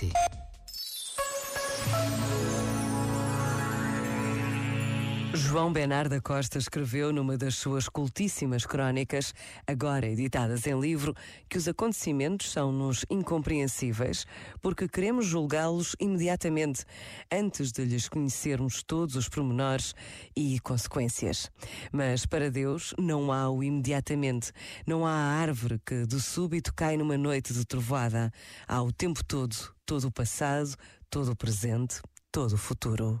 City. João Bernardo da Costa escreveu numa das suas cultíssimas crónicas, agora editadas em livro, que os acontecimentos são-nos incompreensíveis porque queremos julgá-los imediatamente, antes de lhes conhecermos todos os pormenores e consequências. Mas para Deus não há o imediatamente, não há a árvore que de súbito cai numa noite de trovoada. Há o tempo todo, todo o passado, todo o presente, todo o futuro.